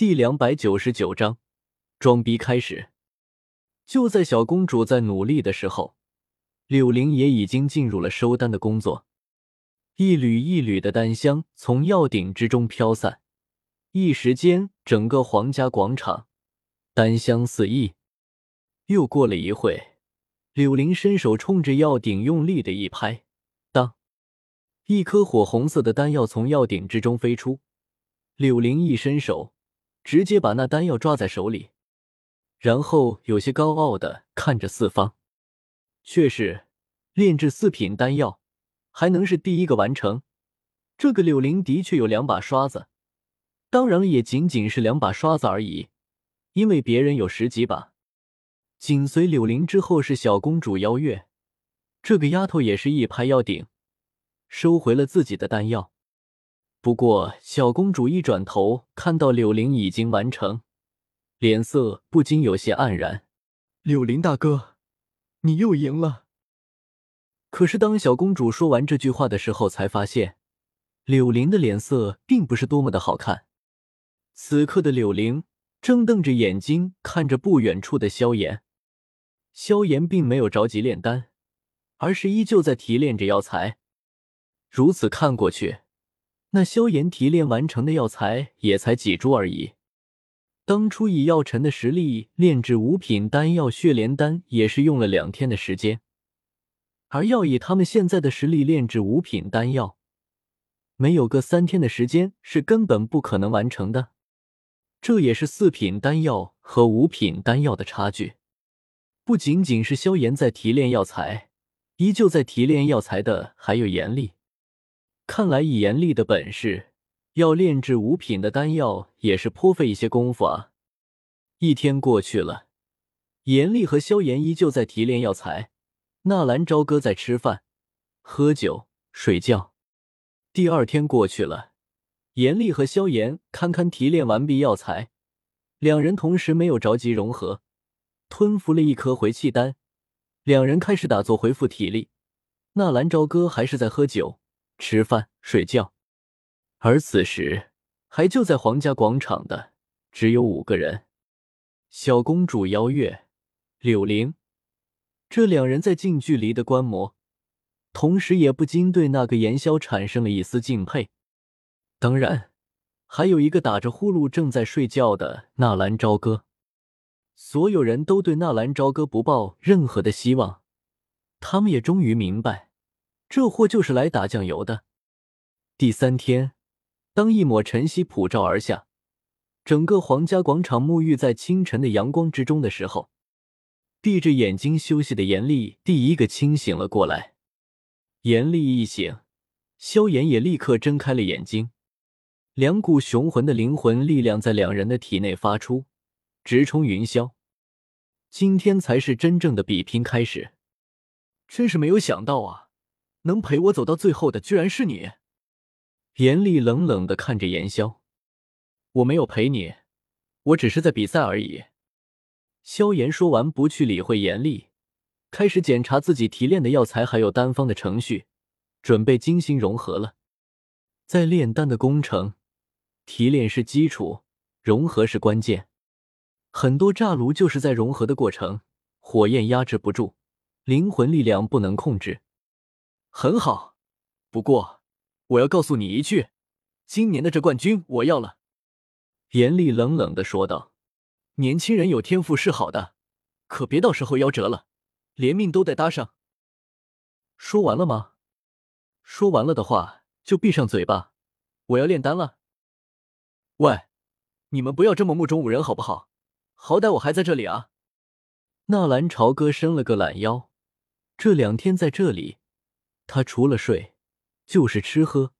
第两百九十九章，装逼开始。就在小公主在努力的时候，柳玲也已经进入了收单的工作。一缕一缕的丹香从药鼎之中飘散，一时间，整个皇家广场丹香四溢。又过了一会，柳玲伸手冲着药鼎用力的一拍，当，一颗火红色的丹药从药鼎之中飞出。柳玲一伸手。直接把那丹药抓在手里，然后有些高傲的看着四方。却是，炼制四品丹药还能是第一个完成。这个柳灵的确有两把刷子，当然，也仅仅是两把刷子而已，因为别人有十几把。紧随柳灵之后是小公主邀月，这个丫头也是一拍药鼎，收回了自己的丹药。不过，小公主一转头，看到柳玲已经完成，脸色不禁有些黯然。柳玲大哥，你又赢了。可是，当小公主说完这句话的时候，才发现柳玲的脸色并不是多么的好看。此刻的柳玲正瞪着眼睛看着不远处的萧炎，萧炎并没有着急炼丹，而是依旧在提炼着药材。如此看过去。那萧炎提炼完成的药材也才几株而已。当初以药尘的实力炼制五品丹药血莲丹，也是用了两天的时间。而要以他们现在的实力炼制五品丹药，没有个三天的时间是根本不可能完成的。这也是四品丹药和五品丹药的差距。不仅仅是萧炎在提炼药材，依旧在提炼药材的还有严厉。看来以严厉的本事，要炼制五品的丹药也是颇费一些功夫啊。一天过去了，严厉和萧炎依旧在提炼药材，纳兰朝歌在吃饭、喝酒、睡觉。第二天过去了，严厉和萧炎堪堪提炼完毕药材，两人同时没有着急融合，吞服了一颗回气丹，两人开始打坐恢复体力。纳兰朝歌还是在喝酒。吃饭、睡觉，而此时还就在皇家广场的只有五个人：小公主邀月、柳玲。这两人在近距离的观摩，同时也不禁对那个炎萧产生了一丝敬佩。当然，还有一个打着呼噜正在睡觉的纳兰朝歌。所有人都对纳兰朝歌不抱任何的希望，他们也终于明白。这货就是来打酱油的。第三天，当一抹晨曦普照而下，整个皇家广场沐浴在清晨的阳光之中的时候，闭着眼睛休息的严厉第一个清醒了过来。严厉一醒，萧炎也立刻睁开了眼睛，两股雄浑的灵魂力量在两人的体内发出，直冲云霄。今天才是真正的比拼开始，真是没有想到啊！能陪我走到最后的居然是你，严厉冷冷的看着严潇，我没有陪你，我只是在比赛而已。萧炎说完，不去理会严厉，开始检查自己提炼的药材还有丹方的程序，准备精心融合了。在炼丹的工程，提炼是基础，融合是关键。很多炸炉就是在融合的过程，火焰压制不住，灵魂力量不能控制。很好，不过我要告诉你一句，今年的这冠军我要了。”严厉冷冷的说道，“年轻人有天赋是好的，可别到时候夭折了，连命都得搭上。”说完了吗？说完了的话就闭上嘴巴，我要炼丹了。喂，你们不要这么目中无人好不好？好歹我还在这里啊！纳兰朝歌伸了个懒腰，这两天在这里。他除了睡，就是吃喝，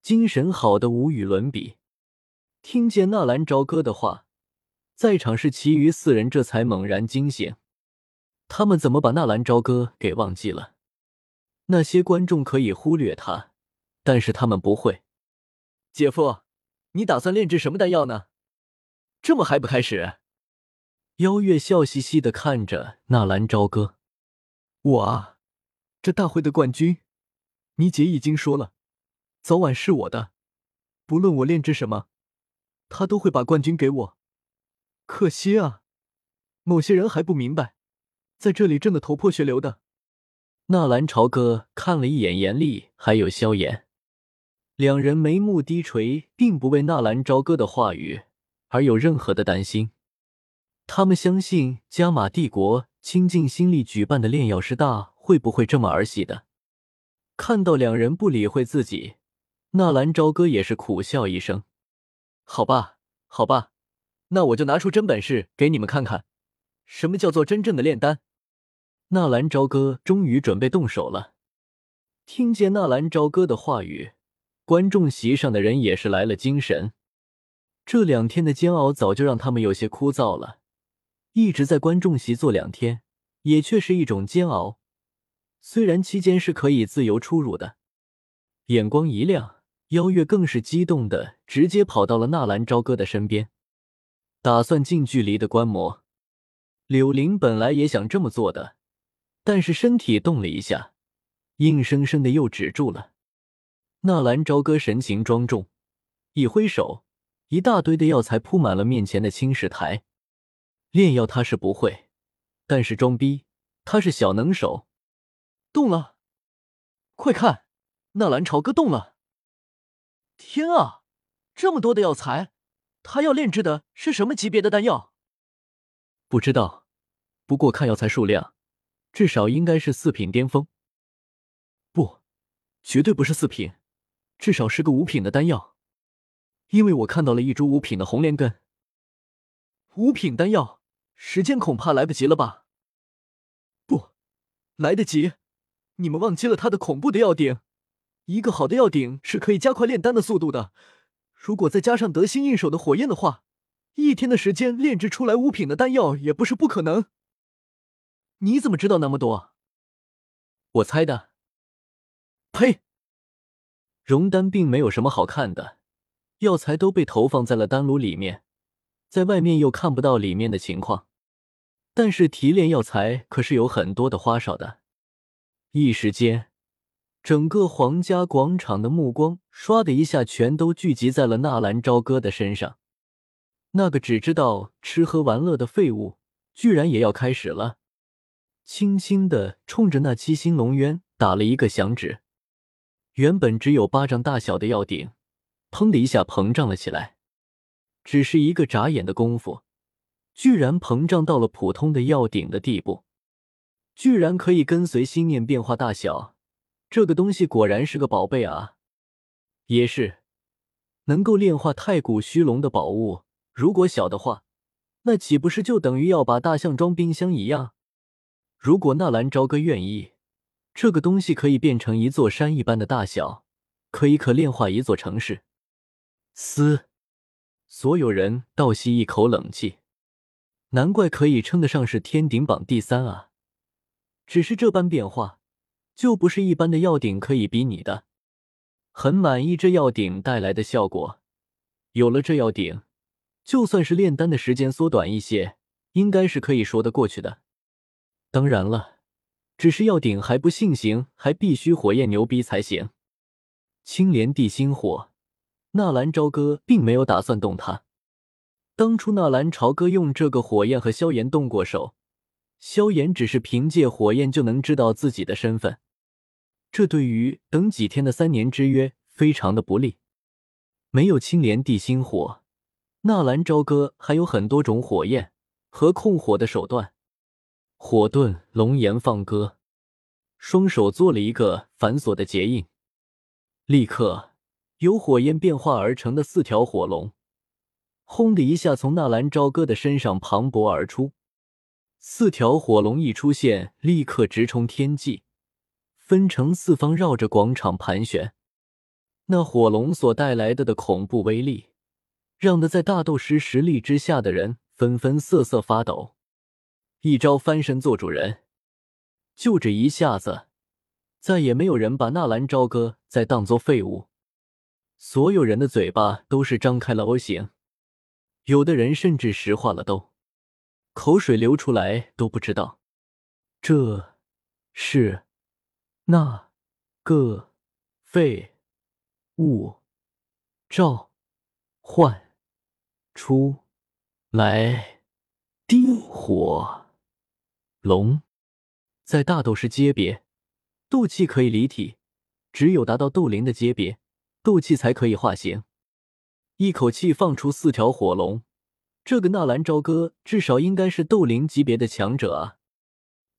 精神好的无与伦比。听见纳兰朝歌的话，在场是其余四人这才猛然惊醒。他们怎么把纳兰朝歌给忘记了？那些观众可以忽略他，但是他们不会。姐夫，你打算炼制什么丹药呢？这么还不开始？邀月笑嘻嘻的看着纳兰朝歌，我啊，这大会的冠军。你姐已经说了，早晚是我的，不论我炼制什么，他都会把冠军给我。可惜啊，某些人还不明白，在这里挣得头破血流的。纳兰朝歌看了一眼严厉，还有萧炎，两人眉目低垂，并不为纳兰朝歌的话语而有任何的担心。他们相信加玛帝国倾尽心力举办的炼药师大会不会这么儿戏的。看到两人不理会自己，纳兰朝歌也是苦笑一声：“好吧，好吧，那我就拿出真本事给你们看看，什么叫做真正的炼丹。”纳兰朝歌终于准备动手了。听见纳兰朝歌的话语，观众席上的人也是来了精神。这两天的煎熬早就让他们有些枯燥了，一直在观众席坐两天，也确是一种煎熬。虽然期间是可以自由出入的，眼光一亮，邀月更是激动的直接跑到了纳兰朝歌的身边，打算近距离的观摩。柳玲本来也想这么做的，但是身体动了一下，硬生生的又止住了。纳兰朝歌神情庄重，一挥手，一大堆的药材铺满了面前的青石台。炼药他是不会，但是装逼他是小能手。动了，快看，那蓝朝哥动了！天啊，这么多的药材，他要炼制的是什么级别的丹药？不知道，不过看药材数量，至少应该是四品巅峰。不，绝对不是四品，至少是个五品的丹药，因为我看到了一株五品的红莲根。五品丹药，时间恐怕来不及了吧？不，来得及。你们忘记了他的恐怖的药鼎？一个好的药鼎是可以加快炼丹的速度的。如果再加上得心应手的火焰的话，一天的时间炼制出来五品的丹药也不是不可能。你怎么知道那么多？我猜的。呸！熔丹并没有什么好看的，药材都被投放在了丹炉里面，在外面又看不到里面的情况。但是提炼药材可是有很多的花哨的。一时间，整个皇家广场的目光唰的一下全都聚集在了纳兰朝歌的身上。那个只知道吃喝玩乐的废物，居然也要开始了！轻轻的冲着那七星龙渊打了一个响指，原本只有巴掌大小的药鼎，砰的一下膨胀了起来。只是一个眨眼的功夫，居然膨胀到了普通的药鼎的地步。居然可以跟随心念变化大小，这个东西果然是个宝贝啊！也是，能够炼化太古虚龙的宝物，如果小的话，那岂不是就等于要把大象装冰箱一样？如果纳兰朝歌愿意，这个东西可以变成一座山一般的大小，可以可炼化一座城市。嘶！所有人倒吸一口冷气，难怪可以称得上是天顶榜第三啊！只是这般变化，就不是一般的药鼎可以比拟的。很满意这药鼎带来的效果，有了这药鼎，就算是炼丹的时间缩短一些，应该是可以说得过去的。当然了，只是药鼎还不信行，还必须火焰牛逼才行。青莲地心火，纳兰朝歌并没有打算动它。当初纳兰朝歌用这个火焰和萧炎动过手。萧炎只是凭借火焰就能知道自己的身份，这对于等几天的三年之约非常的不利。没有青莲地心火，纳兰朝歌还有很多种火焰和控火的手段。火遁龙炎放歌，双手做了一个繁琐的结印，立刻由火焰变化而成的四条火龙，轰的一下从纳兰朝歌的身上磅礴而出。四条火龙一出现，立刻直冲天际，分成四方绕着广场盘旋。那火龙所带来的的恐怖威力，让的在大斗师实力之下的人纷纷瑟瑟发抖。一招翻身做主人，就这一下子，再也没有人把纳兰朝歌再当做废物。所有人的嘴巴都是张开了 O 型，有的人甚至石化了都。口水流出来都不知道，这是那个废物召唤出来地火龙，在大斗士阶别，斗气可以离体，只有达到斗灵的阶别，斗气才可以化形。一口气放出四条火龙，这个纳兰朝歌至少应该是斗灵级别的强者啊！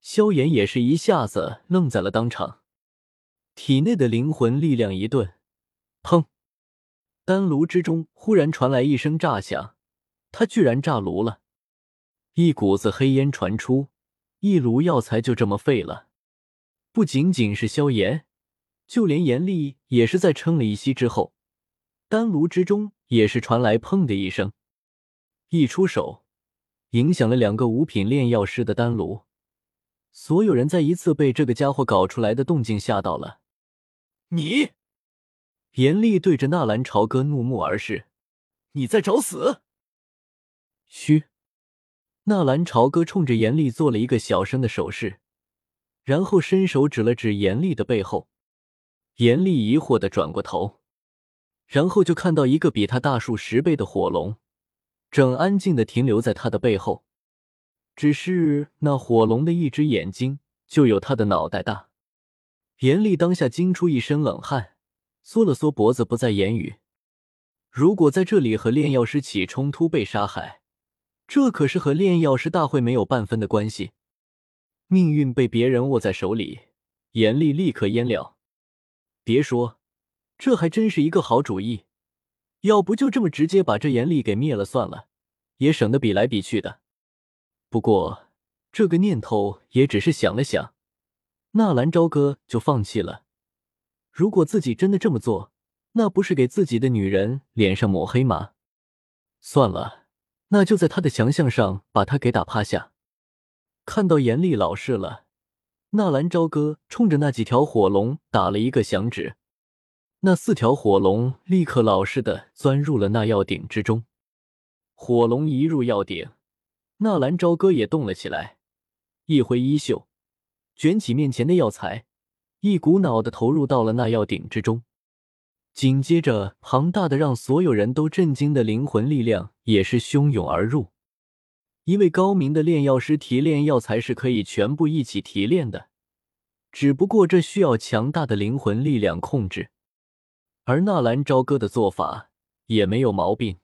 萧炎也是一下子愣在了当场，体内的灵魂力量一顿，砰！丹炉之中忽然传来一声炸响，他居然炸炉了，一股子黑烟传出，一炉药材就这么废了。不仅仅是萧炎，就连严厉也是在撑了一息之后，丹炉之中也是传来砰的一声，一出手，影响了两个五品炼药师的丹炉。所有人再一次被这个家伙搞出来的动静吓到了。你！严厉对着纳兰朝歌怒目而视：“你在找死！”嘘，纳兰朝歌冲着严厉做了一个小声的手势，然后伸手指了指严厉的背后。严厉疑惑的转过头，然后就看到一个比他大数十倍的火龙，正安静的停留在他的背后。只是那火龙的一只眼睛就有他的脑袋大。严厉当下惊出一身冷汗。缩了缩脖子，不再言语。如果在这里和炼药师起冲突被杀害，这可是和炼药师大会没有半分的关系。命运被别人握在手里，严厉立刻焉了。别说，这还真是一个好主意。要不就这么直接把这严厉给灭了算了，也省得比来比去的。不过这个念头也只是想了想，纳兰朝歌就放弃了。如果自己真的这么做，那不是给自己的女人脸上抹黑吗？算了，那就在他的强项上把他给打趴下。看到严厉老实了，纳兰朝歌冲着那几条火龙打了一个响指，那四条火龙立刻老实的钻入了那药鼎之中。火龙一入药鼎，纳兰朝歌也动了起来，一挥衣袖，卷起面前的药材。一股脑的投入到了那药鼎之中，紧接着，庞大的让所有人都震惊的灵魂力量也是汹涌而入。一位高明的炼药师提炼药材是可以全部一起提炼的，只不过这需要强大的灵魂力量控制。而纳兰朝歌的做法也没有毛病。